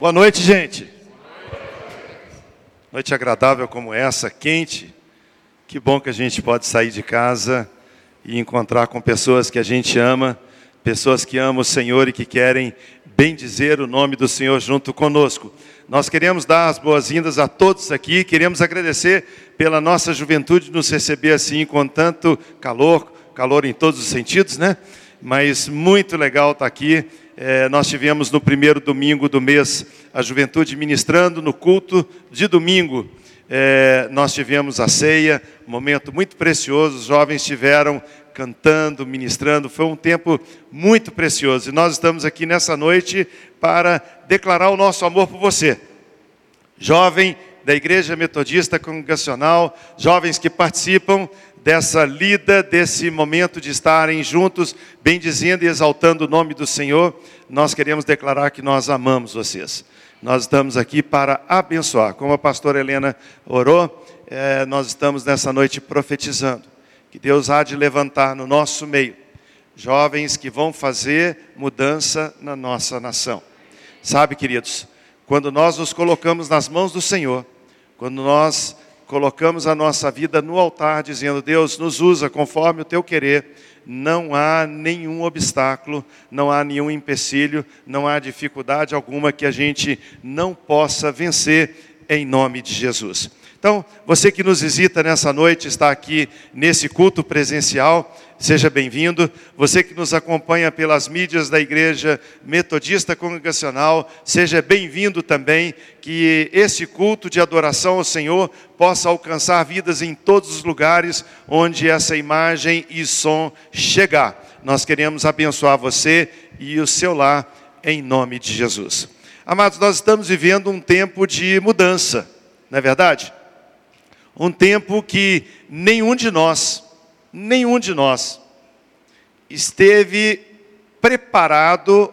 Boa noite, gente. Noite agradável como essa, quente. Que bom que a gente pode sair de casa e encontrar com pessoas que a gente ama, pessoas que amam o Senhor e que querem bem dizer o nome do Senhor junto conosco. Nós queremos dar as boas-vindas a todos aqui, queremos agradecer pela nossa juventude nos receber assim com tanto calor, calor em todos os sentidos, né? Mas muito legal estar aqui é, nós tivemos no primeiro domingo do mês a juventude ministrando no culto de domingo. É, nós tivemos a ceia, um momento muito precioso, os jovens estiveram cantando, ministrando, foi um tempo muito precioso. E nós estamos aqui nessa noite para declarar o nosso amor por você. Jovem da Igreja Metodista Congregacional, jovens que participam dessa lida, desse momento de estarem juntos, bendizendo e exaltando o nome do Senhor, nós queremos declarar que nós amamos vocês. Nós estamos aqui para abençoar. Como a pastora Helena orou, é, nós estamos nessa noite profetizando que Deus há de levantar no nosso meio jovens que vão fazer mudança na nossa nação. Sabe, queridos, quando nós nos colocamos nas mãos do Senhor, quando nós colocamos a nossa vida no altar, dizendo: Deus, nos usa conforme o teu querer, não há nenhum obstáculo, não há nenhum empecilho, não há dificuldade alguma que a gente não possa vencer em nome de Jesus. Então, você que nos visita nessa noite, está aqui nesse culto presencial, seja bem-vindo. Você que nos acompanha pelas mídias da Igreja Metodista Congregacional, seja bem-vindo também. Que esse culto de adoração ao Senhor possa alcançar vidas em todos os lugares onde essa imagem e som chegar. Nós queremos abençoar você e o seu lar em nome de Jesus. Amados, nós estamos vivendo um tempo de mudança, não é verdade? Um tempo que nenhum de nós, nenhum de nós esteve preparado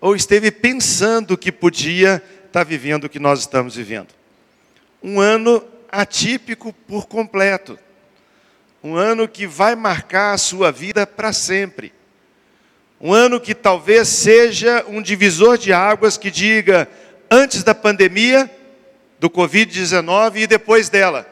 ou esteve pensando que podia estar vivendo o que nós estamos vivendo. Um ano atípico por completo. Um ano que vai marcar a sua vida para sempre. Um ano que talvez seja um divisor de águas que diga antes da pandemia, do Covid-19 e depois dela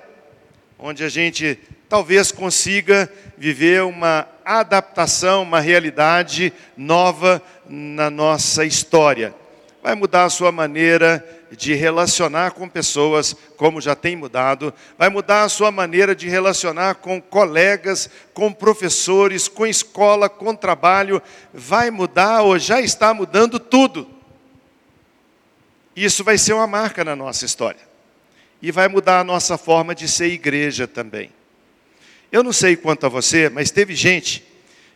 onde a gente talvez consiga viver uma adaptação, uma realidade nova na nossa história. Vai mudar a sua maneira de relacionar com pessoas, como já tem mudado, vai mudar a sua maneira de relacionar com colegas, com professores, com escola, com trabalho, vai mudar ou já está mudando tudo. Isso vai ser uma marca na nossa história e vai mudar a nossa forma de ser igreja também. Eu não sei quanto a você, mas teve gente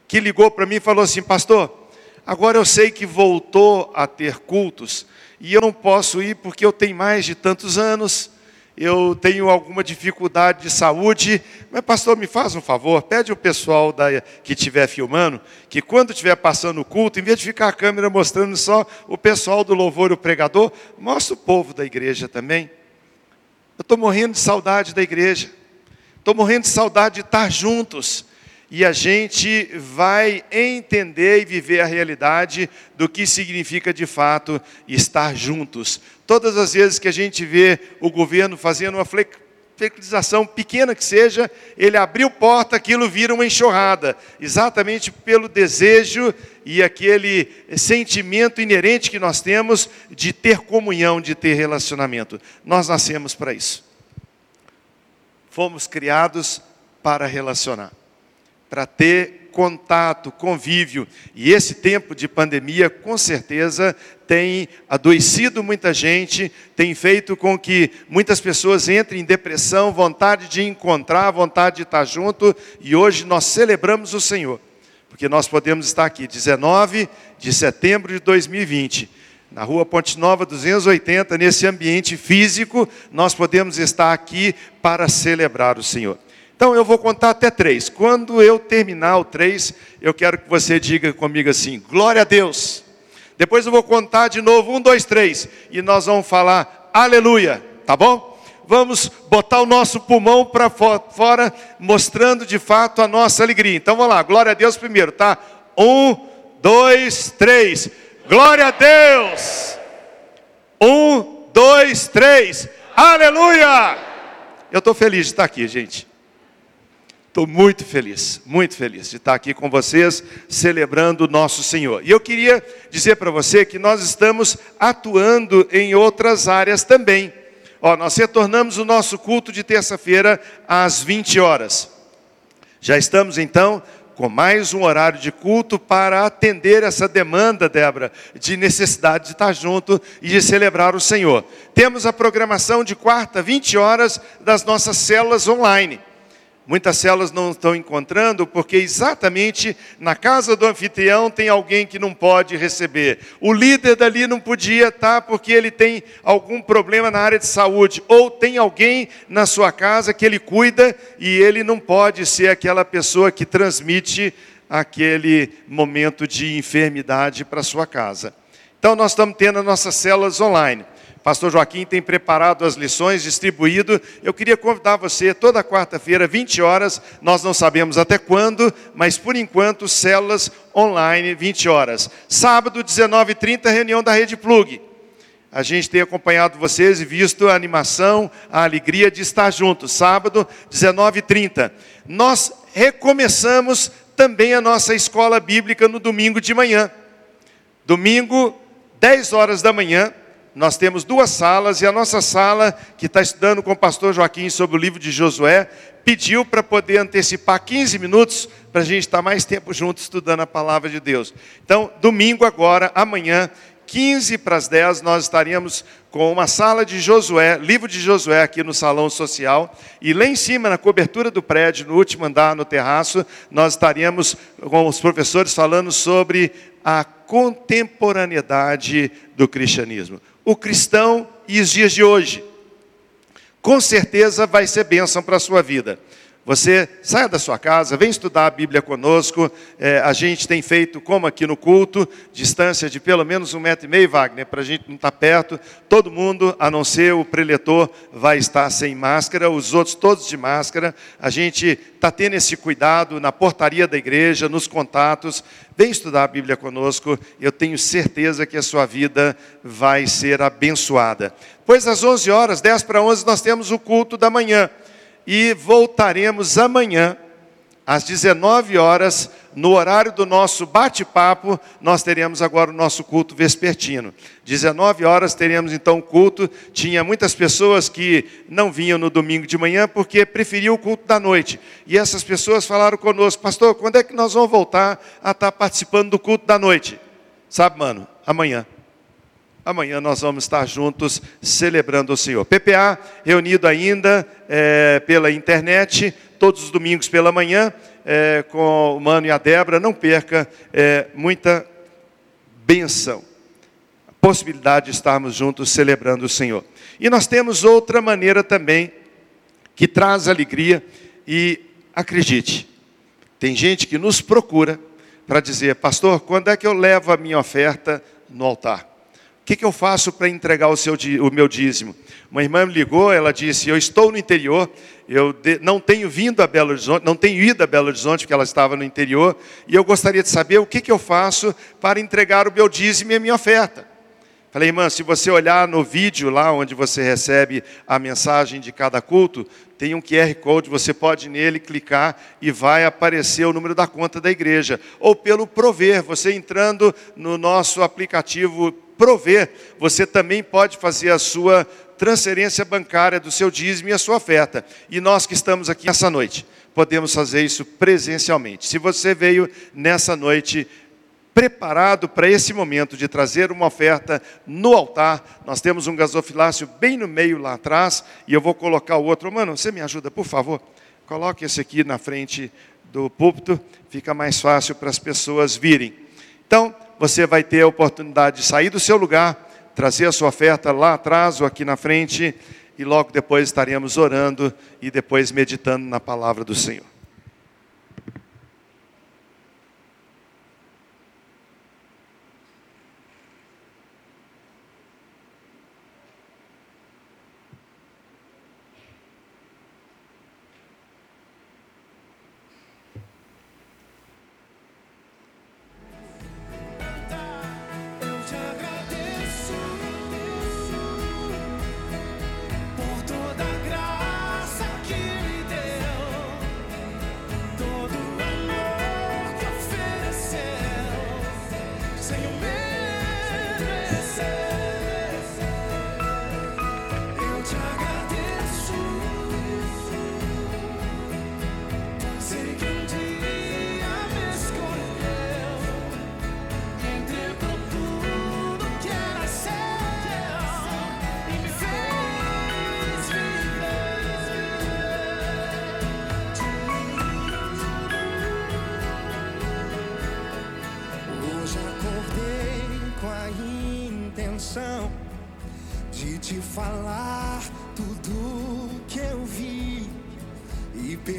que ligou para mim e falou assim: Pastor, agora eu sei que voltou a ter cultos e eu não posso ir porque eu tenho mais de tantos anos, eu tenho alguma dificuldade de saúde, mas pastor, me faz um favor, pede o pessoal da, que estiver filmando, que quando estiver passando o culto, em vez de ficar a câmera mostrando só o pessoal do louvor e o pregador, mostra o povo da igreja também. Eu estou morrendo de saudade da igreja. Estou morrendo de saudade de estar juntos. E a gente vai entender e viver a realidade do que significa de fato estar juntos. Todas as vezes que a gente vê o governo fazendo uma flexibilização pequena que seja, ele abriu porta, aquilo vira uma enxurrada, exatamente pelo desejo e aquele sentimento inerente que nós temos de ter comunhão, de ter relacionamento. Nós nascemos para isso. Fomos criados para relacionar, para ter contato, convívio. E esse tempo de pandemia, com certeza, tem adoecido muita gente, tem feito com que muitas pessoas entrem em depressão, vontade de encontrar, vontade de estar junto. E hoje nós celebramos o Senhor, porque nós podemos estar aqui, 19 de setembro de 2020 na rua Ponte Nova 280, nesse ambiente físico, nós podemos estar aqui para celebrar o Senhor. Então eu vou contar até três. Quando eu terminar o três, eu quero que você diga comigo assim: glória a Deus. Depois eu vou contar de novo, um, dois, três, e nós vamos falar aleluia, tá bom? Vamos botar o nosso pulmão para fora, mostrando de fato a nossa alegria. Então vamos lá, glória a Deus primeiro, tá? Um, dois, três. Glória a Deus! dois, três. Aleluia! Eu estou feliz de estar aqui, gente. Estou muito feliz, muito feliz de estar aqui com vocês, celebrando o nosso Senhor. E eu queria dizer para você que nós estamos atuando em outras áreas também. Ó, nós retornamos o nosso culto de terça-feira às 20 horas. Já estamos então com mais um horário de culto para atender essa demanda, Débora, de necessidade de estar junto e de celebrar o Senhor. Temos a programação de quarta, 20 horas, das nossas células online. Muitas células não estão encontrando porque exatamente na casa do anfitrião tem alguém que não pode receber. O líder dali não podia estar porque ele tem algum problema na área de saúde. Ou tem alguém na sua casa que ele cuida e ele não pode ser aquela pessoa que transmite aquele momento de enfermidade para sua casa. Então nós estamos tendo as nossas células online. Pastor Joaquim tem preparado as lições, distribuído. Eu queria convidar você, toda quarta-feira, 20 horas, nós não sabemos até quando, mas por enquanto, células online, 20 horas. Sábado, 19h30, reunião da Rede Plug. A gente tem acompanhado vocês e visto a animação, a alegria de estar juntos. Sábado, 19h30. Nós recomeçamos também a nossa escola bíblica no domingo de manhã. Domingo, 10 horas da manhã, nós temos duas salas e a nossa sala, que está estudando com o pastor Joaquim sobre o livro de Josué, pediu para poder antecipar 15 minutos para a gente estar mais tempo juntos estudando a palavra de Deus. Então, domingo agora, amanhã, 15 para as 10, nós estaríamos com uma sala de Josué, livro de Josué aqui no salão social, e lá em cima, na cobertura do prédio, no último andar, no terraço, nós estaríamos com os professores falando sobre a contemporaneidade do cristianismo o cristão e os dias de hoje. Com certeza vai ser bênção para a sua vida. Você saia da sua casa, vem estudar a Bíblia conosco. É, a gente tem feito, como aqui no culto, distância de pelo menos um metro e meio, Wagner, para a gente não estar tá perto. Todo mundo, a não ser o preletor, vai estar sem máscara, os outros todos de máscara. A gente está tendo esse cuidado na portaria da igreja, nos contatos. Vem estudar a Bíblia conosco, eu tenho certeza que a sua vida vai ser abençoada. Pois às 11 horas, 10 para 11, nós temos o culto da manhã e voltaremos amanhã às 19 horas, no horário do nosso bate-papo, nós teremos agora o nosso culto vespertino. 19 horas teremos então o culto. Tinha muitas pessoas que não vinham no domingo de manhã porque preferiam o culto da noite. E essas pessoas falaram conosco, pastor, quando é que nós vamos voltar a estar participando do culto da noite? Sabe, mano, amanhã. Amanhã nós vamos estar juntos celebrando o Senhor. PPA reunido ainda é, pela internet, todos os domingos pela manhã, é, com o Mano e a Débora. Não perca é, muita benção. A possibilidade de estarmos juntos celebrando o Senhor. E nós temos outra maneira também que traz alegria e acredite, tem gente que nos procura para dizer, pastor, quando é que eu levo a minha oferta no altar? O que, que eu faço para entregar o, seu, o meu dízimo? Uma irmã me ligou, ela disse: Eu estou no interior, eu de, não tenho vindo a Belo Horizonte, não tenho ido a Belo Horizonte, porque ela estava no interior, e eu gostaria de saber o que, que eu faço para entregar o meu dízimo e a minha oferta. Falei, irmã, se você olhar no vídeo lá onde você recebe a mensagem de cada culto, tem um QR Code, você pode nele clicar e vai aparecer o número da conta da igreja. Ou pelo Prover, você entrando no nosso aplicativo prover, você também pode fazer a sua transferência bancária do seu dízimo e a sua oferta. E nós que estamos aqui essa noite, podemos fazer isso presencialmente. Se você veio nessa noite preparado para esse momento de trazer uma oferta no altar, nós temos um gasofilácio bem no meio lá atrás, e eu vou colocar o outro. Mano, você me ajuda, por favor? Coloque esse aqui na frente do púlpito, fica mais fácil para as pessoas virem. Então, você vai ter a oportunidade de sair do seu lugar, trazer a sua oferta lá atrás ou aqui na frente, e logo depois estaremos orando e depois meditando na palavra do Senhor.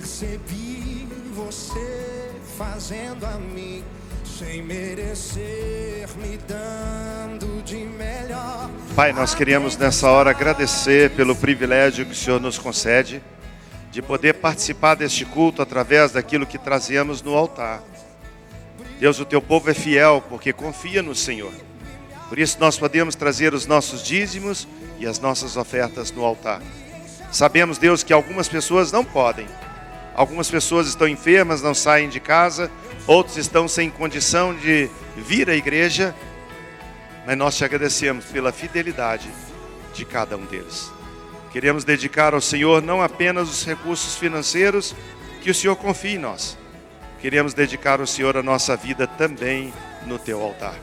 Percebi você fazendo a mim sem merecer, me dando de melhor. Pai, nós queríamos nessa hora agradecer pelo privilégio que o Senhor nos concede de poder participar deste culto através daquilo que trazemos no altar. Deus, o teu povo é fiel porque confia no Senhor. Por isso nós podemos trazer os nossos dízimos e as nossas ofertas no altar. Sabemos, Deus, que algumas pessoas não podem. Algumas pessoas estão enfermas, não saem de casa, outros estão sem condição de vir à igreja, mas nós te agradecemos pela fidelidade de cada um deles. Queremos dedicar ao Senhor não apenas os recursos financeiros que o Senhor confia em nós. Queremos dedicar ao Senhor a nossa vida também no teu altar.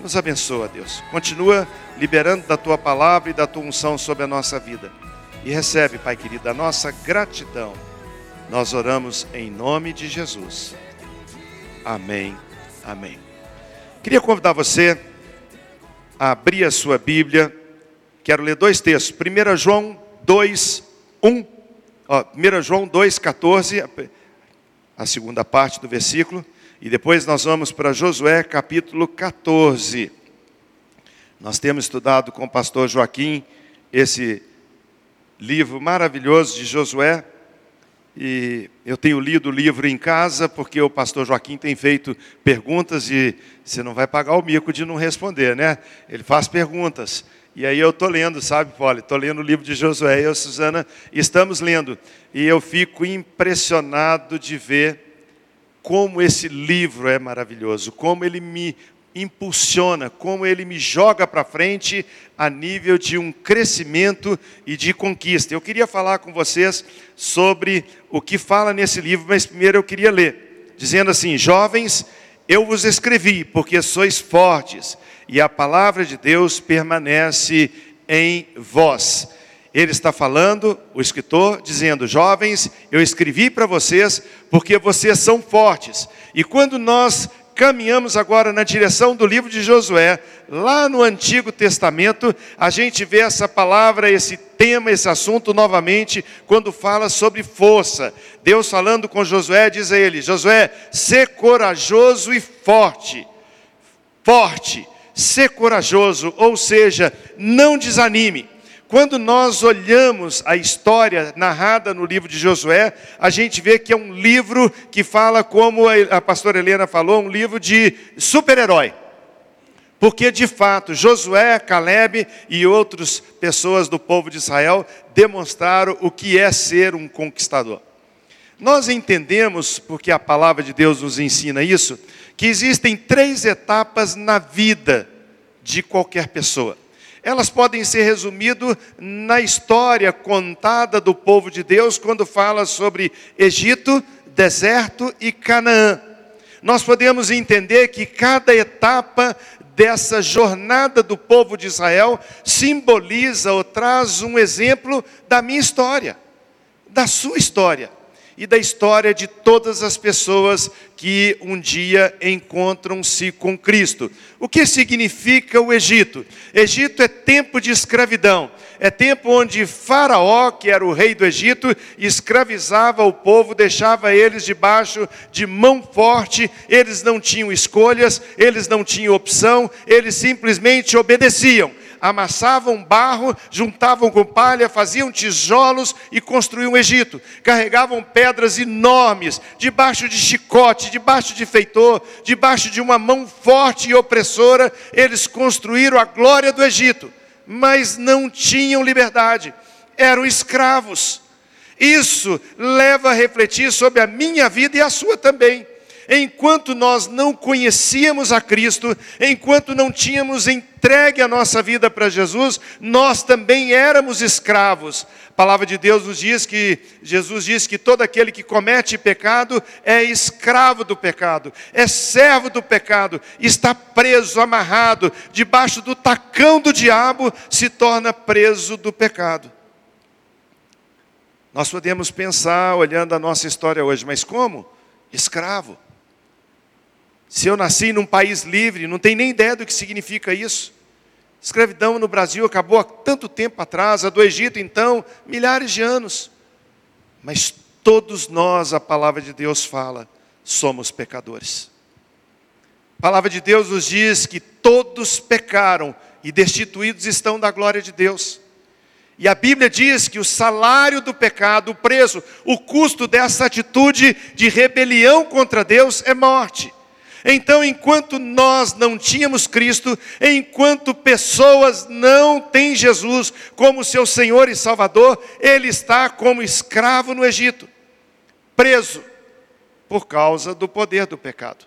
Nos abençoa, Deus. Continua liberando da tua palavra e da tua unção sobre a nossa vida. E recebe, Pai querido, a nossa gratidão. Nós oramos em nome de Jesus. Amém. Amém. Queria convidar você a abrir a sua Bíblia Quero ler dois textos. 1 João 2, 1. Ó, 1 João 2, 14, a segunda parte do versículo. E depois nós vamos para Josué capítulo 14. Nós temos estudado com o pastor Joaquim esse livro maravilhoso de Josué. E eu tenho lido o livro em casa porque o pastor Joaquim tem feito perguntas e você não vai pagar o mico de não responder, né? Ele faz perguntas. E aí eu estou lendo, sabe, Poli? Estou lendo o livro de Josué, eu e a Suzana estamos lendo. E eu fico impressionado de ver como esse livro é maravilhoso, como ele me impulsiona, como ele me joga para frente a nível de um crescimento e de conquista. Eu queria falar com vocês sobre o que fala nesse livro, mas primeiro eu queria ler, dizendo assim: Jovens, eu vos escrevi porque sois fortes e a palavra de Deus permanece em vós. Ele está falando, o escritor, dizendo: Jovens, eu escrevi para vocês porque vocês são fortes. E quando nós caminhamos agora na direção do livro de Josué, lá no Antigo Testamento, a gente vê essa palavra, esse tema, esse assunto novamente, quando fala sobre força. Deus falando com Josué, diz a ele: Josué, ser corajoso e forte. Forte ser corajoso, ou seja, não desanime. Quando nós olhamos a história narrada no livro de Josué, a gente vê que é um livro que fala, como a pastora Helena falou, um livro de super-herói. Porque de fato, Josué, Caleb e outras pessoas do povo de Israel demonstraram o que é ser um conquistador. Nós entendemos, porque a palavra de Deus nos ensina isso, que existem três etapas na vida de qualquer pessoa. Elas podem ser resumidas na história contada do povo de Deus quando fala sobre Egito, deserto e Canaã. Nós podemos entender que cada etapa dessa jornada do povo de Israel simboliza ou traz um exemplo da minha história, da sua história e da história de todas as pessoas que um dia encontram-se com Cristo. O que significa o Egito? Egito é tempo de escravidão. É tempo onde Faraó, que era o rei do Egito, escravizava o povo, deixava eles debaixo de mão forte, eles não tinham escolhas, eles não tinham opção, eles simplesmente obedeciam amassavam barro, juntavam com palha, faziam tijolos e construíam o Egito. Carregavam pedras enormes, debaixo de chicote, debaixo de feitor, debaixo de uma mão forte e opressora, eles construíram a glória do Egito, mas não tinham liberdade, eram escravos. Isso leva a refletir sobre a minha vida e a sua também enquanto nós não conhecíamos a Cristo, enquanto não tínhamos entregue a nossa vida para Jesus, nós também éramos escravos. A palavra de Deus nos diz que Jesus diz que todo aquele que comete pecado é escravo do pecado, é servo do pecado, está preso, amarrado, debaixo do tacão do diabo, se torna preso do pecado. Nós podemos pensar olhando a nossa história hoje, mas como? Escravo. Se eu nasci num país livre, não tem nem ideia do que significa isso. Escravidão no Brasil acabou há tanto tempo atrás, a do Egito, então, milhares de anos. Mas todos nós, a palavra de Deus fala, somos pecadores. A palavra de Deus nos diz que todos pecaram e destituídos estão da glória de Deus. E a Bíblia diz que o salário do pecado, o preço, o custo dessa atitude de rebelião contra Deus é morte. Então, enquanto nós não tínhamos Cristo, enquanto pessoas não têm Jesus como seu Senhor e Salvador, ele está como escravo no Egito, preso por causa do poder do pecado.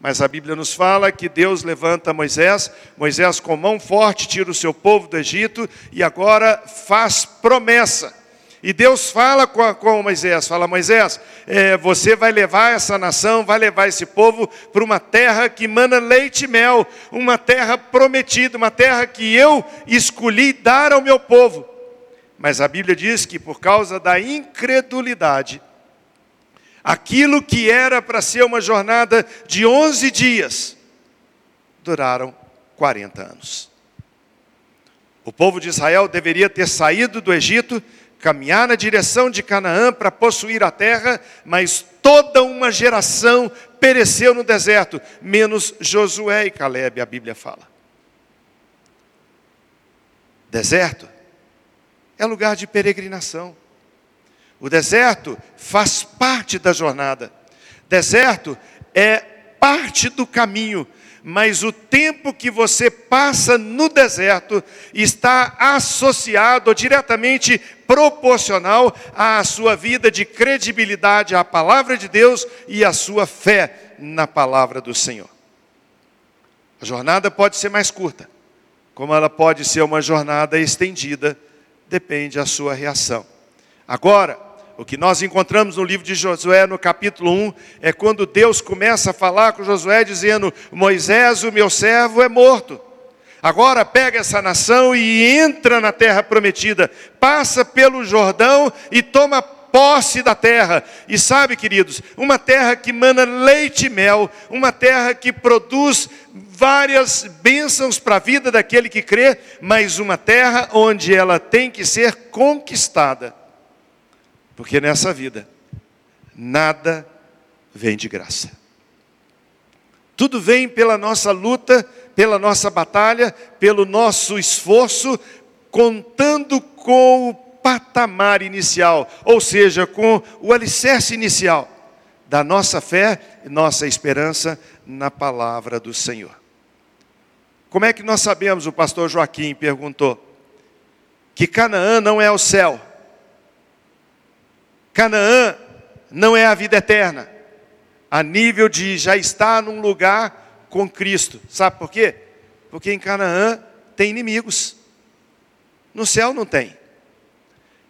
Mas a Bíblia nos fala que Deus levanta Moisés, Moisés com mão forte tira o seu povo do Egito e agora faz promessa. E Deus fala com, com Moisés, fala, Moisés, é, você vai levar essa nação, vai levar esse povo para uma terra que mana leite e mel, uma terra prometida, uma terra que eu escolhi dar ao meu povo. Mas a Bíblia diz que por causa da incredulidade, Aquilo que era para ser uma jornada de 11 dias, duraram 40 anos. O povo de Israel deveria ter saído do Egito, caminhar na direção de Canaã para possuir a terra, mas toda uma geração pereceu no deserto, menos Josué e Caleb, a Bíblia fala. Deserto é lugar de peregrinação. O deserto faz parte da jornada. Deserto é parte do caminho, mas o tempo que você passa no deserto está associado diretamente proporcional à sua vida de credibilidade à palavra de Deus e à sua fé na palavra do Senhor. A jornada pode ser mais curta, como ela pode ser uma jornada estendida, depende da sua reação. Agora, o que nós encontramos no livro de Josué, no capítulo 1, é quando Deus começa a falar com Josué, dizendo: Moisés, o meu servo, é morto. Agora pega essa nação e entra na terra prometida, passa pelo Jordão e toma posse da terra. E sabe, queridos, uma terra que mana leite e mel, uma terra que produz várias bênçãos para a vida daquele que crê, mas uma terra onde ela tem que ser conquistada. Porque nessa vida, nada vem de graça. Tudo vem pela nossa luta, pela nossa batalha, pelo nosso esforço, contando com o patamar inicial, ou seja, com o alicerce inicial da nossa fé e nossa esperança na palavra do Senhor. Como é que nós sabemos, o pastor Joaquim perguntou, que Canaã não é o céu? Canaã não é a vida eterna, a nível de já estar num lugar com Cristo. Sabe por quê? Porque em Canaã tem inimigos, no céu não tem.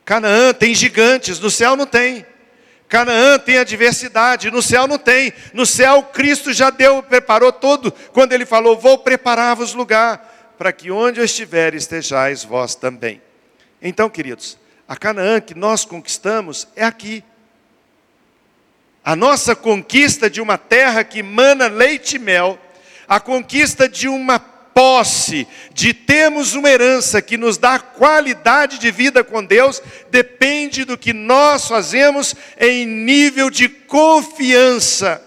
Canaã tem gigantes, no céu não tem. Canaã tem adversidade, no céu não tem. No céu Cristo já deu, preparou tudo, quando ele falou: "Vou preparar-vos lugar, para que onde eu estiver estejais vós também". Então, queridos, a Canaã que nós conquistamos é aqui. A nossa conquista de uma terra que mana leite e mel, a conquista de uma posse, de termos uma herança que nos dá qualidade de vida com Deus, depende do que nós fazemos em nível de confiança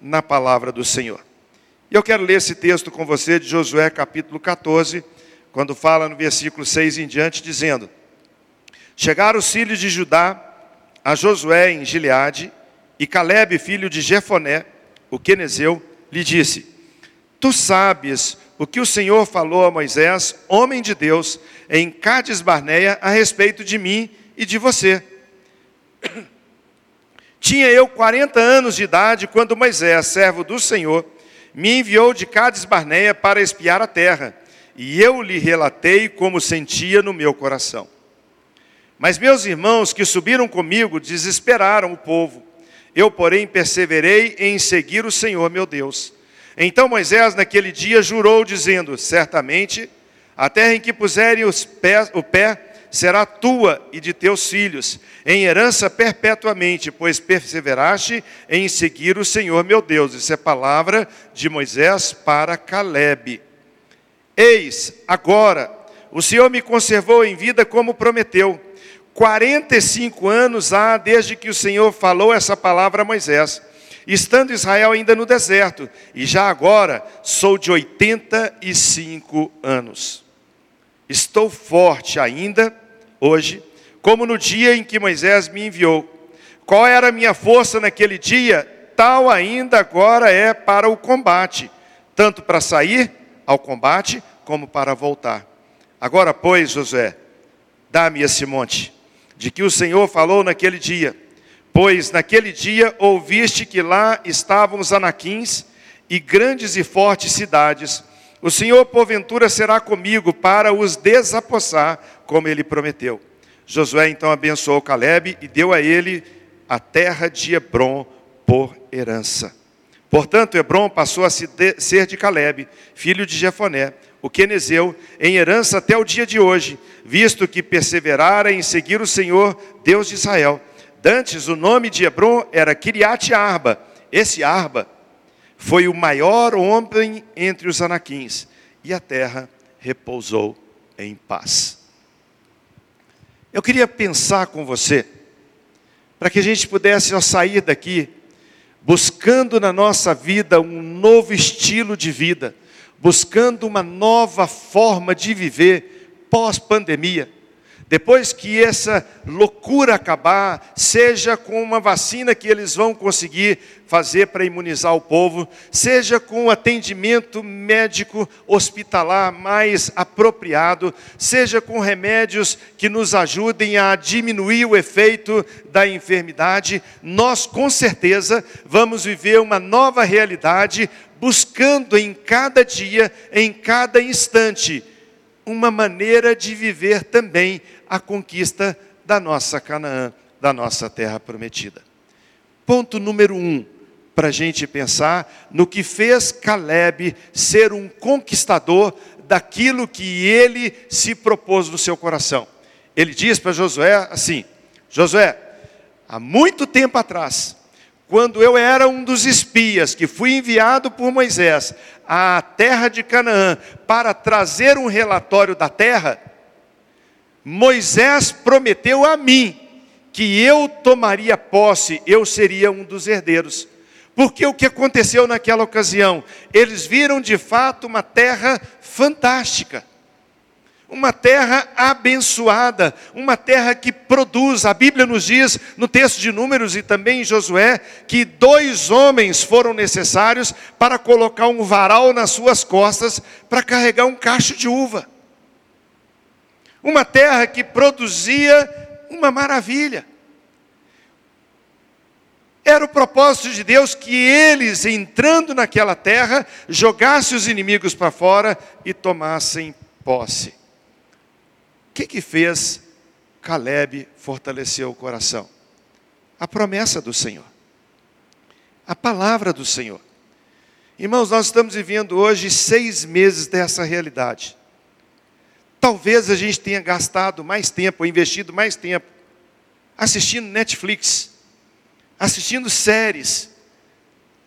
na palavra do Senhor. E eu quero ler esse texto com você de Josué capítulo 14, quando fala no versículo 6 em diante, dizendo: Chegaram os filhos de Judá a Josué em Gileade, e Caleb, filho de Jefoné, o quenezeu, lhe disse: Tu sabes o que o Senhor falou a Moisés, homem de Deus, em Cades Barneia, a respeito de mim e de você. Tinha eu 40 anos de idade quando Moisés, servo do Senhor, me enviou de Cades Barneia para espiar a terra, e eu lhe relatei como sentia no meu coração. Mas meus irmãos que subiram comigo desesperaram o povo. Eu, porém, perseverei em seguir o Senhor meu Deus. Então Moisés, naquele dia, jurou, dizendo: Certamente a terra em que puserem pés, o pé será tua e de teus filhos, em herança perpetuamente, pois perseveraste em seguir o Senhor meu Deus. Isso é palavra de Moisés para Caleb. Eis, agora, o Senhor me conservou em vida como prometeu. 45 anos há desde que o Senhor falou essa palavra a Moisés, estando Israel ainda no deserto, e já agora sou de 85 anos. Estou forte ainda hoje, como no dia em que Moisés me enviou. Qual era a minha força naquele dia? Tal ainda agora é para o combate, tanto para sair ao combate como para voltar. Agora, pois, Josué, dá-me esse monte, de que o Senhor falou naquele dia. Pois naquele dia ouviste que lá estavam os anaquins e grandes e fortes cidades. O Senhor, porventura, será comigo para os desapossar, como ele prometeu. Josué então abençoou Caleb e deu a ele a terra de Hebron por herança. Portanto, Hebron passou a ser de Caleb, filho de Jefoné, o quenezeu, em herança até o dia de hoje, visto que perseverara em seguir o Senhor, Deus de Israel. Dantes, o nome de Hebron era Kiriat Arba. Esse Arba foi o maior homem entre os anaquins, e a terra repousou em paz. Eu queria pensar com você, para que a gente pudesse sair daqui buscando na nossa vida um novo estilo de vida, buscando uma nova forma de viver pós-pandemia. Depois que essa loucura acabar, seja com uma vacina que eles vão conseguir fazer para imunizar o povo, seja com um atendimento médico hospitalar mais apropriado, seja com remédios que nos ajudem a diminuir o efeito da enfermidade, nós com certeza vamos viver uma nova realidade, buscando em cada dia, em cada instante, uma maneira de viver também a conquista da nossa Canaã, da nossa terra prometida. Ponto número um, para a gente pensar no que fez Caleb ser um conquistador daquilo que ele se propôs no seu coração. Ele diz para Josué assim: Josué, há muito tempo atrás, quando eu era um dos espias que fui enviado por Moisés à terra de Canaã para trazer um relatório da terra, Moisés prometeu a mim que eu tomaria posse, eu seria um dos herdeiros. Porque o que aconteceu naquela ocasião? Eles viram de fato uma terra fantástica, uma terra abençoada, uma terra que produz. A Bíblia nos diz, no texto de Números e também em Josué, que dois homens foram necessários para colocar um varal nas suas costas para carregar um cacho de uva uma terra que produzia uma maravilha. Era o propósito de Deus que eles, entrando naquela terra, jogassem os inimigos para fora e tomassem posse. Que, que fez Caleb fortalecer o coração? A promessa do Senhor, a palavra do Senhor. Irmãos, nós estamos vivendo hoje seis meses dessa realidade. Talvez a gente tenha gastado mais tempo, investido mais tempo, assistindo Netflix, assistindo séries,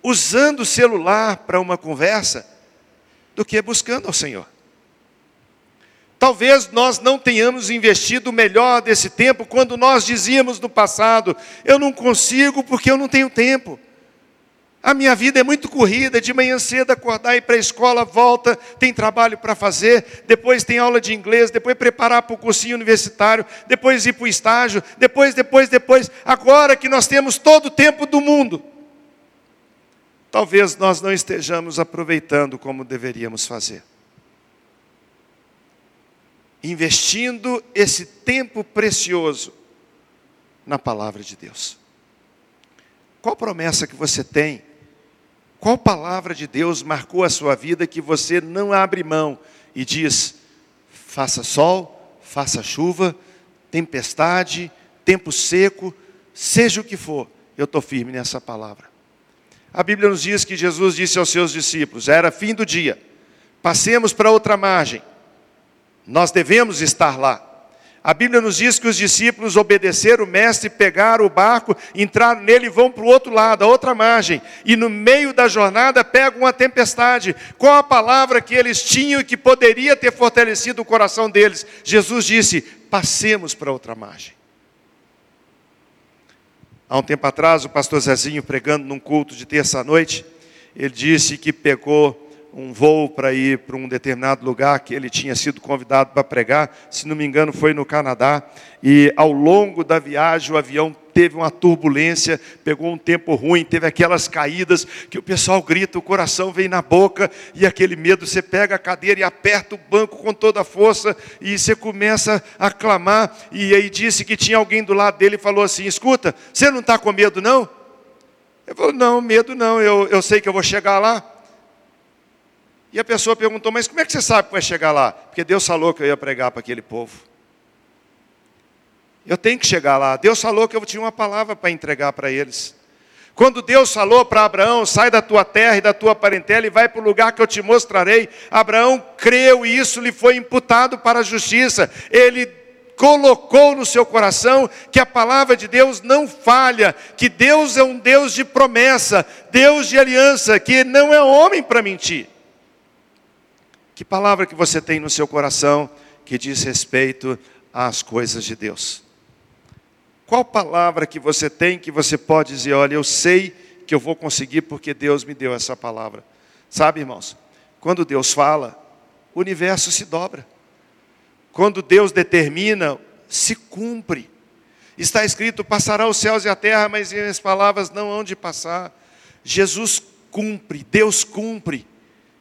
usando o celular para uma conversa, do que buscando ao Senhor. Talvez nós não tenhamos investido o melhor desse tempo quando nós dizíamos no passado: eu não consigo porque eu não tenho tempo. A minha vida é muito corrida, de manhã cedo acordar e ir para a escola, volta, tem trabalho para fazer, depois tem aula de inglês, depois preparar para o cursinho universitário, depois ir para o estágio, depois, depois, depois. Agora que nós temos todo o tempo do mundo, talvez nós não estejamos aproveitando como deveríamos fazer. Investindo esse tempo precioso na palavra de Deus. Qual promessa que você tem qual palavra de Deus marcou a sua vida que você não abre mão e diz: faça sol, faça chuva, tempestade, tempo seco, seja o que for, eu estou firme nessa palavra. A Bíblia nos diz que Jesus disse aos seus discípulos: era fim do dia, passemos para outra margem, nós devemos estar lá. A Bíblia nos diz que os discípulos obedeceram o mestre, pegaram o barco, entraram nele e vão para o outro lado, a outra margem. E no meio da jornada pegam uma tempestade. Qual a palavra que eles tinham e que poderia ter fortalecido o coração deles? Jesus disse: passemos para outra margem. Há um tempo atrás, o pastor Zezinho, pregando num culto de terça-noite, ele disse que pegou um voo para ir para um determinado lugar que ele tinha sido convidado para pregar, se não me engano foi no Canadá, e ao longo da viagem o avião teve uma turbulência, pegou um tempo ruim, teve aquelas caídas que o pessoal grita, o coração vem na boca e aquele medo, você pega a cadeira e aperta o banco com toda a força e você começa a clamar, e aí disse que tinha alguém do lado dele e falou assim, escuta, você não está com medo não? Ele falou, não, medo não, eu, eu sei que eu vou chegar lá, e a pessoa perguntou, mas como é que você sabe que vai chegar lá? Porque Deus falou que eu ia pregar para aquele povo. Eu tenho que chegar lá. Deus falou que eu tinha uma palavra para entregar para eles. Quando Deus falou para Abraão, sai da tua terra e da tua parentela e vai para o lugar que eu te mostrarei, Abraão creu e isso lhe foi imputado para a justiça. Ele colocou no seu coração que a palavra de Deus não falha, que Deus é um Deus de promessa, Deus de aliança, que não é homem para mentir. Que palavra que você tem no seu coração que diz respeito às coisas de Deus? Qual palavra que você tem que você pode dizer, olha, eu sei que eu vou conseguir porque Deus me deu essa palavra? Sabe, irmãos, quando Deus fala, o universo se dobra. Quando Deus determina, se cumpre. Está escrito: passará os céus e a terra, mas as palavras não hão de passar. Jesus cumpre, Deus cumpre.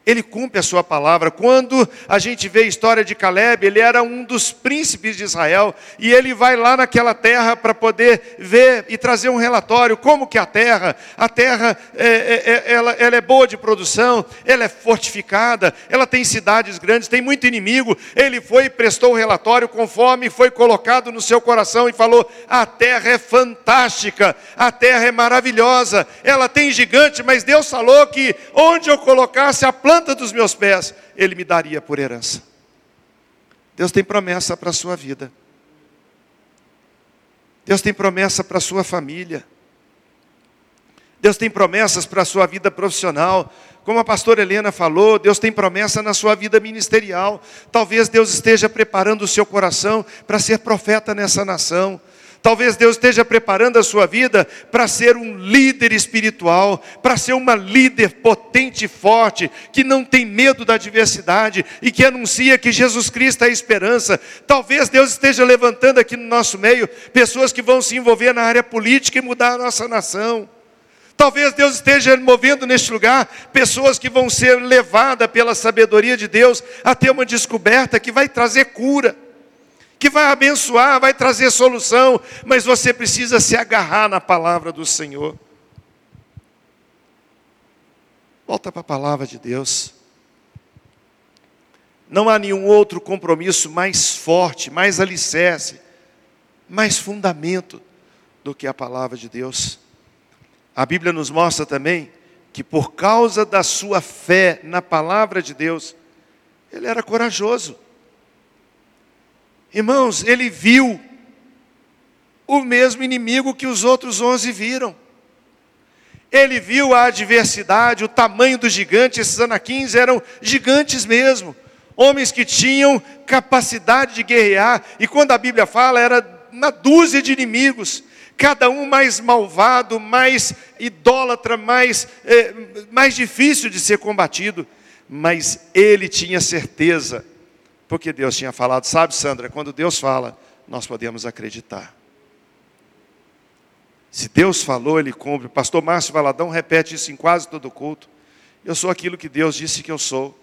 Ele cumpre a sua palavra. Quando a gente vê a história de Caleb, ele era um dos príncipes de Israel e ele vai lá naquela terra para poder ver e trazer um relatório como que a terra, a terra é, é, é, ela, ela é boa de produção, ela é fortificada, ela tem cidades grandes, tem muito inimigo. Ele foi e prestou o relatório conforme foi colocado no seu coração e falou: a terra é fantástica, a terra é maravilhosa, ela tem gigante, mas Deus falou que onde eu colocasse a planta planta dos meus pés, Ele me daria por herança. Deus tem promessa para a sua vida. Deus tem promessa para a sua família. Deus tem promessas para a sua vida profissional. Como a pastora Helena falou, Deus tem promessa na sua vida ministerial. Talvez Deus esteja preparando o seu coração para ser profeta nessa nação. Talvez Deus esteja preparando a sua vida para ser um líder espiritual, para ser uma líder potente e forte, que não tem medo da adversidade e que anuncia que Jesus Cristo é a esperança. Talvez Deus esteja levantando aqui no nosso meio pessoas que vão se envolver na área política e mudar a nossa nação. Talvez Deus esteja movendo neste lugar pessoas que vão ser levadas pela sabedoria de Deus a ter uma descoberta que vai trazer cura que vai abençoar, vai trazer solução, mas você precisa se agarrar na palavra do Senhor. Volta para a palavra de Deus. Não há nenhum outro compromisso mais forte, mais alicerce, mais fundamento do que a palavra de Deus. A Bíblia nos mostra também que por causa da sua fé na palavra de Deus, ele era corajoso. Irmãos, ele viu o mesmo inimigo que os outros onze viram. Ele viu a adversidade, o tamanho do gigante, esses anaquins eram gigantes mesmo, homens que tinham capacidade de guerrear, e quando a Bíblia fala, era uma dúzia de inimigos, cada um mais malvado, mais idólatra, mais, é, mais difícil de ser combatido, mas ele tinha certeza porque Deus tinha falado. Sabe, Sandra, quando Deus fala, nós podemos acreditar. Se Deus falou, Ele cumpre. Pastor Márcio Valadão repete isso em quase todo culto. Eu sou aquilo que Deus disse que eu sou.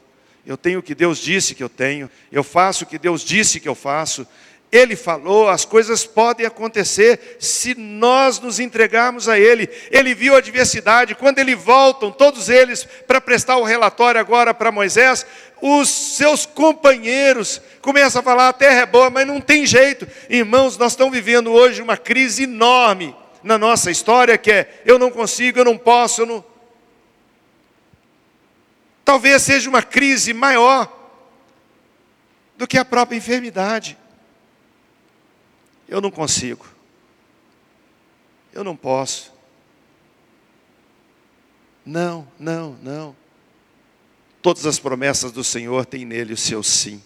Eu tenho o que Deus disse que eu tenho. Eu faço o que Deus disse que eu faço. Ele falou, as coisas podem acontecer se nós nos entregarmos a Ele. Ele viu a adversidade, quando eles voltam, todos eles, para prestar o relatório agora para Moisés, os seus companheiros começam a falar: a terra é boa, mas não tem jeito. Irmãos, nós estamos vivendo hoje uma crise enorme na nossa história, que é: eu não consigo, eu não posso, eu não. Talvez seja uma crise maior do que a própria enfermidade. Eu não consigo. Eu não posso. Não, não, não. Todas as promessas do Senhor têm nele o seu sim.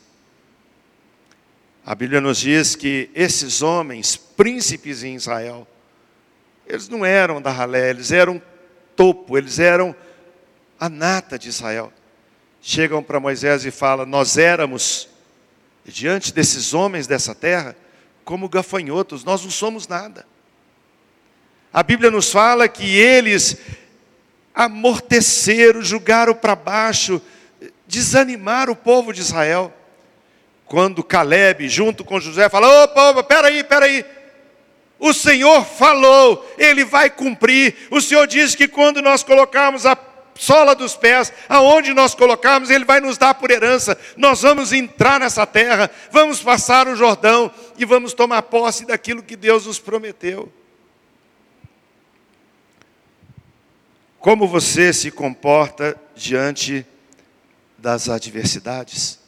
A Bíblia nos diz que esses homens, príncipes em Israel, eles não eram da ralé, eles eram topo, eles eram a nata de Israel. Chegam para Moisés e falam: Nós éramos, diante desses homens dessa terra, como gafanhotos, nós não somos nada. A Bíblia nos fala que eles amorteceram, julgaram para baixo, desanimaram o povo de Israel. Quando Caleb, junto com José, fala: opa, opa, peraí, peraí. O Senhor falou, Ele vai cumprir. O Senhor disse que quando nós colocarmos a sola dos pés, aonde nós colocarmos, Ele vai nos dar por herança. Nós vamos entrar nessa terra, vamos passar o Jordão e vamos tomar posse daquilo que Deus nos prometeu. Como você se comporta diante das adversidades?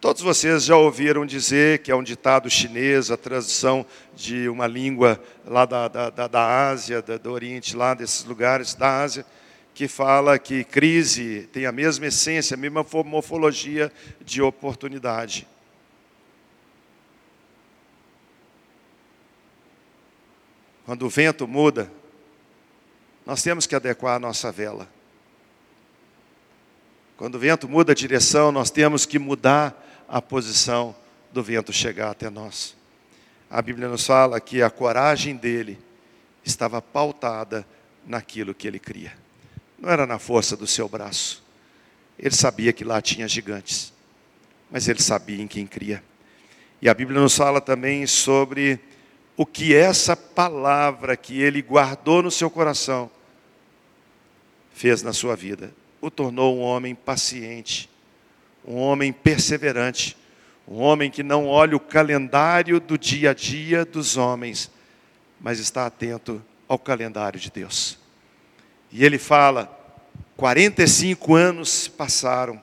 Todos vocês já ouviram dizer que é um ditado chinês, a tradução de uma língua lá da, da, da Ásia, da, do Oriente, lá desses lugares da Ásia, que fala que crise tem a mesma essência, a mesma morfologia de oportunidade. Quando o vento muda, nós temos que adequar a nossa vela. Quando o vento muda a direção, nós temos que mudar a posição do vento chegar até nós. A Bíblia nos fala que a coragem dele estava pautada naquilo que ele cria. Não era na força do seu braço. Ele sabia que lá tinha gigantes, mas ele sabia em quem cria. E a Bíblia nos fala também sobre o que essa palavra que ele guardou no seu coração fez na sua vida. O tornou um homem paciente, um homem perseverante, um homem que não olha o calendário do dia a dia dos homens, mas está atento ao calendário de Deus. E ele fala: 45 anos passaram.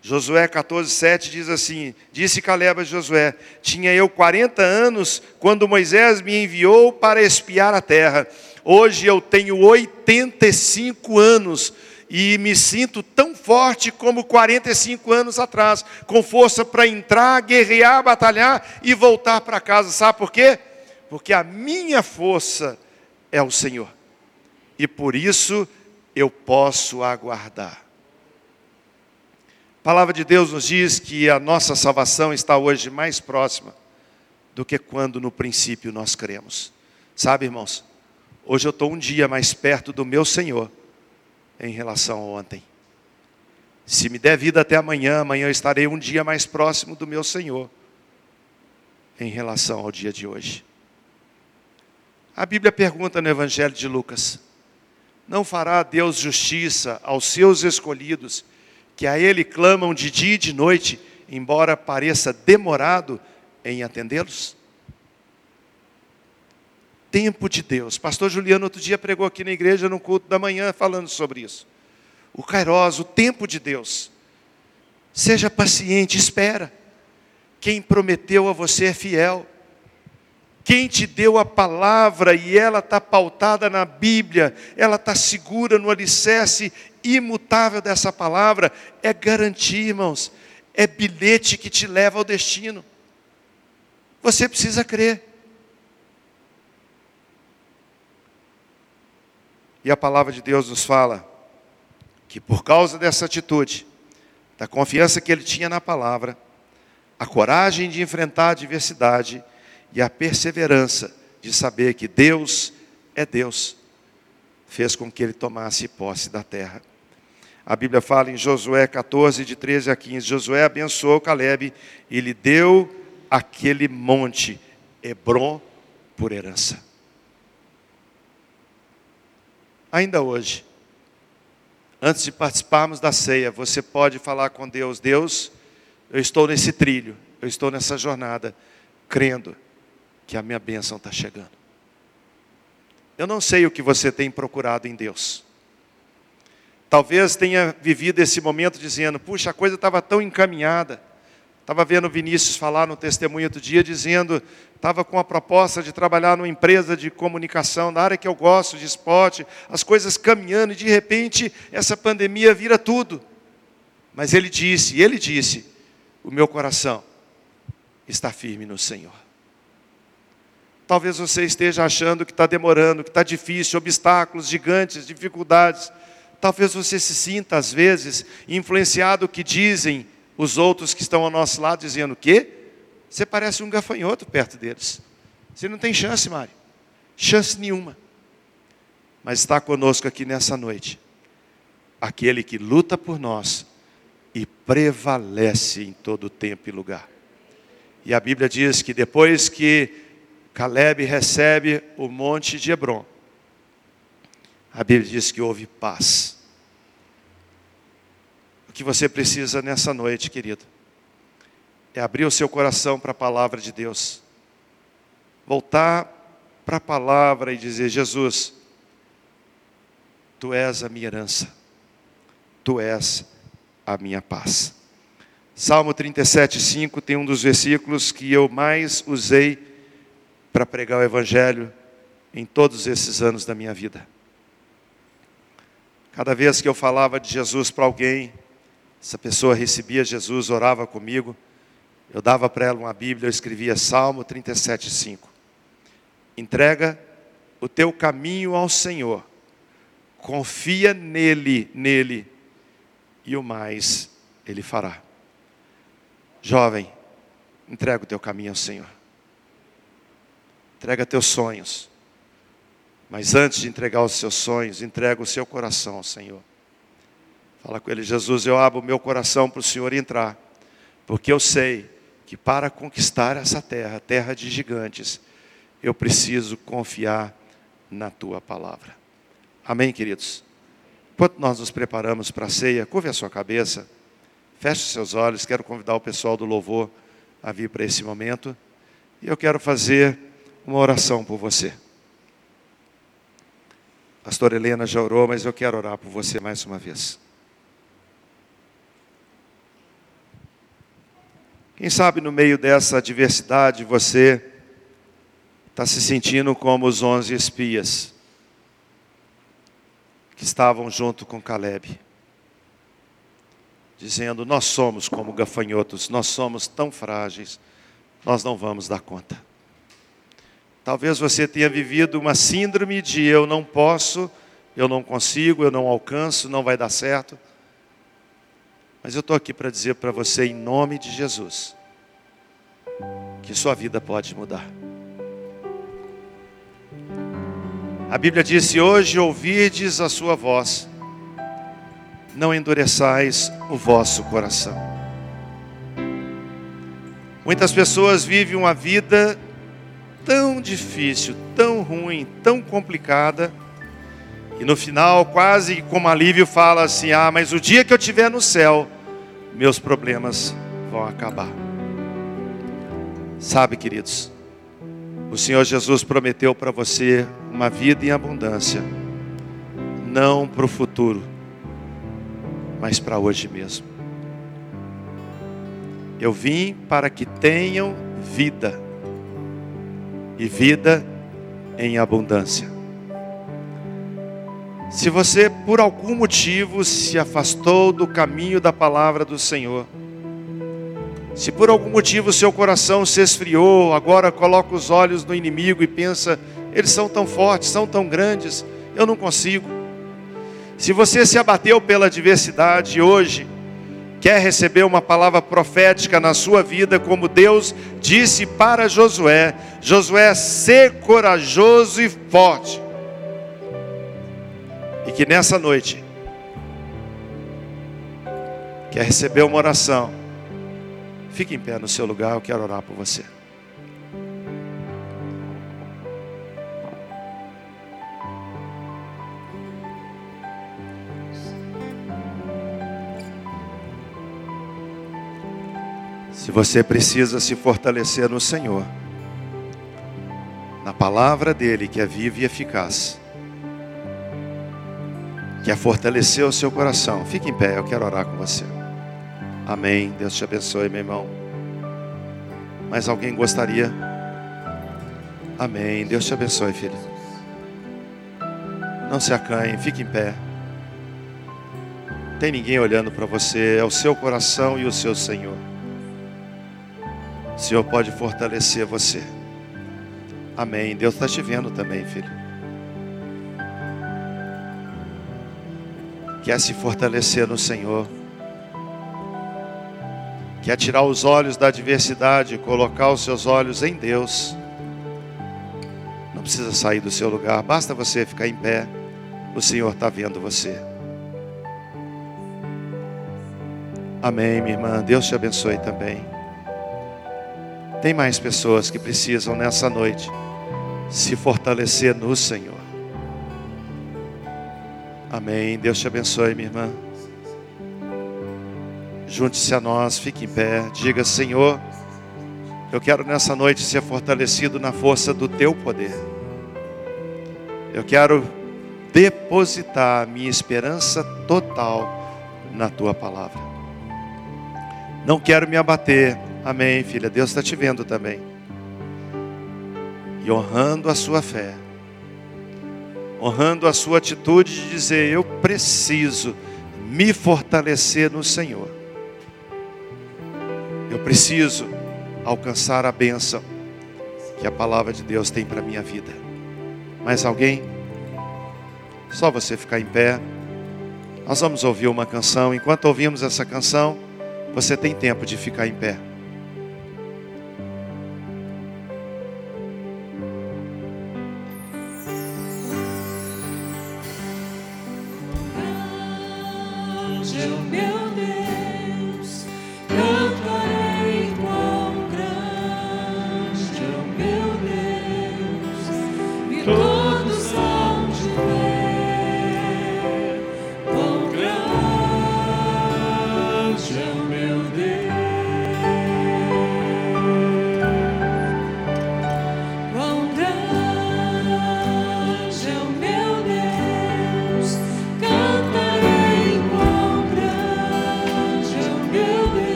Josué 14, 7 diz assim: Disse Caleb a Josué: Tinha eu 40 anos quando Moisés me enviou para espiar a terra. Hoje eu tenho 85 anos e me sinto tão forte como 45 anos atrás, com força para entrar, guerrear, batalhar e voltar para casa. Sabe por quê? Porque a minha força é o Senhor. E por isso eu posso aguardar. A palavra de Deus nos diz que a nossa salvação está hoje mais próxima do que quando no princípio nós cremos. Sabe, irmãos? Hoje eu estou um dia mais perto do meu Senhor em relação a ontem. Se me der vida até amanhã, amanhã eu estarei um dia mais próximo do meu Senhor em relação ao dia de hoje. A Bíblia pergunta no Evangelho de Lucas: Não fará Deus justiça aos seus escolhidos, que a Ele clamam de dia e de noite, embora pareça demorado em atendê-los? Tempo de Deus. Pastor Juliano outro dia pregou aqui na igreja no culto da manhã falando sobre isso. O Kairos, o tempo de Deus. Seja paciente, espera. Quem prometeu a você é fiel. Quem te deu a palavra e ela está pautada na Bíblia, ela está segura no alicerce imutável dessa palavra, é garantia, irmãos, é bilhete que te leva ao destino. Você precisa crer. E a palavra de Deus nos fala que por causa dessa atitude, da confiança que ele tinha na palavra, a coragem de enfrentar a adversidade e a perseverança de saber que Deus é Deus, fez com que ele tomasse posse da terra. A Bíblia fala em Josué 14, de 13 a 15: Josué abençoou Caleb e lhe deu aquele monte, Hebron, por herança. Ainda hoje, antes de participarmos da ceia, você pode falar com Deus: Deus, eu estou nesse trilho, eu estou nessa jornada, crendo que a minha bênção está chegando. Eu não sei o que você tem procurado em Deus. Talvez tenha vivido esse momento dizendo: puxa, a coisa estava tão encaminhada, Estava vendo o Vinícius falar no testemunho outro dia, dizendo, estava com a proposta de trabalhar numa empresa de comunicação, na área que eu gosto, de esporte, as coisas caminhando, e de repente essa pandemia vira tudo. Mas ele disse, ele disse, o meu coração está firme no Senhor. Talvez você esteja achando que está demorando, que está difícil, obstáculos gigantes, dificuldades. Talvez você se sinta, às vezes, influenciado que dizem os outros que estão ao nosso lado, dizendo que você parece um gafanhoto perto deles. Você não tem chance, Mário. Chance nenhuma. Mas está conosco aqui nessa noite. Aquele que luta por nós e prevalece em todo tempo e lugar. E a Bíblia diz que depois que Caleb recebe o monte de Hebron, a Bíblia diz que houve paz. Que você precisa nessa noite, querido, é abrir o seu coração para a palavra de Deus, voltar para a palavra e dizer: Jesus, tu és a minha herança, tu és a minha paz. Salmo 37, 5 tem um dos versículos que eu mais usei para pregar o Evangelho em todos esses anos da minha vida. Cada vez que eu falava de Jesus para alguém, essa pessoa recebia Jesus, orava comigo, eu dava para ela uma Bíblia, eu escrevia Salmo 37, 5. Entrega o teu caminho ao Senhor, confia nele, nele, e o mais Ele fará. Jovem, entrega o teu caminho ao Senhor. Entrega teus sonhos. Mas antes de entregar os seus sonhos, entrega o seu coração ao Senhor. Fala com Ele, Jesus, eu abro meu coração para o Senhor entrar, porque eu sei que para conquistar essa terra, terra de gigantes, eu preciso confiar na Tua palavra. Amém, queridos? Enquanto nós nos preparamos para a ceia, curve a sua cabeça, feche seus olhos. Quero convidar o pessoal do louvor a vir para esse momento. E eu quero fazer uma oração por você. A pastora Helena já orou, mas eu quero orar por você mais uma vez. Quem sabe no meio dessa adversidade você está se sentindo como os onze espias que estavam junto com Caleb, dizendo: Nós somos como gafanhotos, nós somos tão frágeis, nós não vamos dar conta. Talvez você tenha vivido uma síndrome de eu não posso, eu não consigo, eu não alcanço, não vai dar certo. Mas eu estou aqui para dizer para você, em nome de Jesus, que sua vida pode mudar. A Bíblia diz: Se hoje ouvirdes a sua voz, não endureçais o vosso coração. Muitas pessoas vivem uma vida tão difícil, tão ruim, tão complicada, e no final, quase como alívio, fala assim: Ah, mas o dia que eu estiver no céu, meus problemas vão acabar. Sabe, queridos, o Senhor Jesus prometeu para você uma vida em abundância, não para o futuro, mas para hoje mesmo. Eu vim para que tenham vida, e vida em abundância. Se você por algum motivo se afastou do caminho da palavra do Senhor, se por algum motivo seu coração se esfriou, agora coloca os olhos no inimigo e pensa: eles são tão fortes, são tão grandes, eu não consigo. Se você se abateu pela adversidade hoje, quer receber uma palavra profética na sua vida, como Deus disse para Josué: Josué, ser corajoso e forte. E que nessa noite, quer receber uma oração Fique em pé no seu lugar, eu quero orar por você. Se você precisa se fortalecer no Senhor, na palavra dEle que é viva e eficaz, quer fortalecer o seu coração, fique em pé, eu quero orar com você. Amém. Deus te abençoe, meu irmão. Mas alguém gostaria? Amém. Deus te abençoe, filho. Não se acanhe, fique em pé. Tem ninguém olhando para você, é o seu coração e o seu Senhor. O Senhor pode fortalecer você. Amém. Deus está te vendo também, filho. Quer se fortalecer no Senhor. Quer tirar os olhos da adversidade, colocar os seus olhos em Deus. Não precisa sair do seu lugar, basta você ficar em pé. O Senhor está vendo você. Amém, minha irmã. Deus te abençoe também. Tem mais pessoas que precisam nessa noite se fortalecer no Senhor. Amém. Deus te abençoe, minha irmã. Junte-se a nós, fique em pé. Diga, Senhor, eu quero nessa noite ser fortalecido na força do teu poder. Eu quero depositar minha esperança total na tua palavra. Não quero me abater. Amém, filha. Deus está te vendo também. E honrando a sua fé, honrando a sua atitude de dizer: Eu preciso me fortalecer no Senhor. Eu preciso alcançar a bênção que a palavra de Deus tem para minha vida. Mais alguém? Só você ficar em pé. Nós vamos ouvir uma canção. Enquanto ouvimos essa canção, você tem tempo de ficar em pé.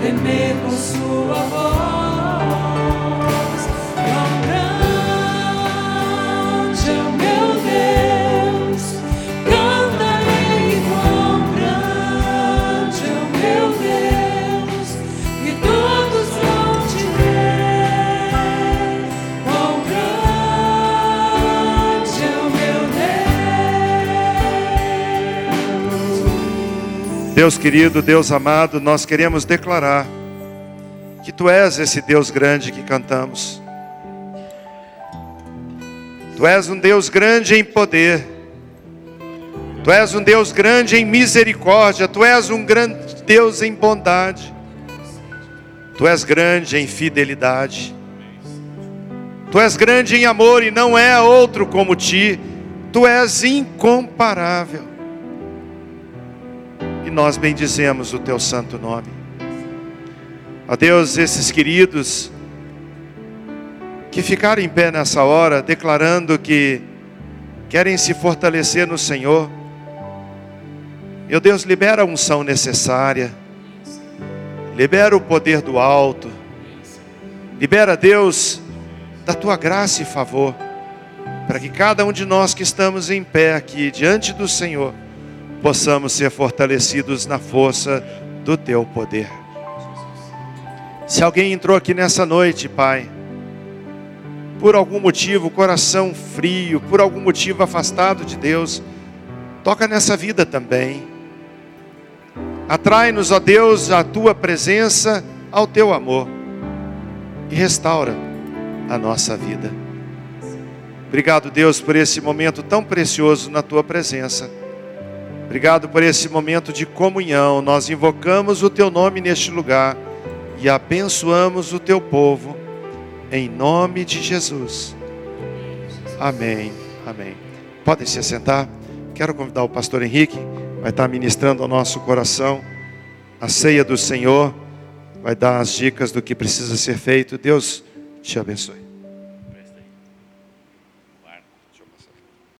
tremer. Deus querido, Deus amado, nós queremos declarar que Tu és esse Deus grande que cantamos. Tu és um Deus grande em poder. Tu és um Deus grande em misericórdia. Tu és um grande Deus em bondade. Tu és grande em fidelidade. Tu és grande em amor e não é outro como ti. Tu és incomparável e nós bendizemos o teu santo nome. Ó Deus, esses queridos que ficaram em pé nessa hora, declarando que querem se fortalecer no Senhor. Meu Deus, libera a unção necessária, libera o poder do alto, libera, Deus, da tua graça e favor, para que cada um de nós que estamos em pé aqui diante do Senhor, possamos ser fortalecidos na força do teu poder. Se alguém entrou aqui nessa noite, Pai, por algum motivo, coração frio, por algum motivo afastado de Deus, toca nessa vida também. Atrai-nos, ó Deus, a tua presença ao teu amor e restaura a nossa vida. Obrigado, Deus, por esse momento tão precioso na tua presença. Obrigado por esse momento de comunhão. Nós invocamos o teu nome neste lugar e abençoamos o teu povo em nome de Jesus. Amém. Amém. Podem se assentar. Quero convidar o pastor Henrique, vai estar ministrando ao nosso coração a ceia do Senhor, vai dar as dicas do que precisa ser feito. Deus te abençoe.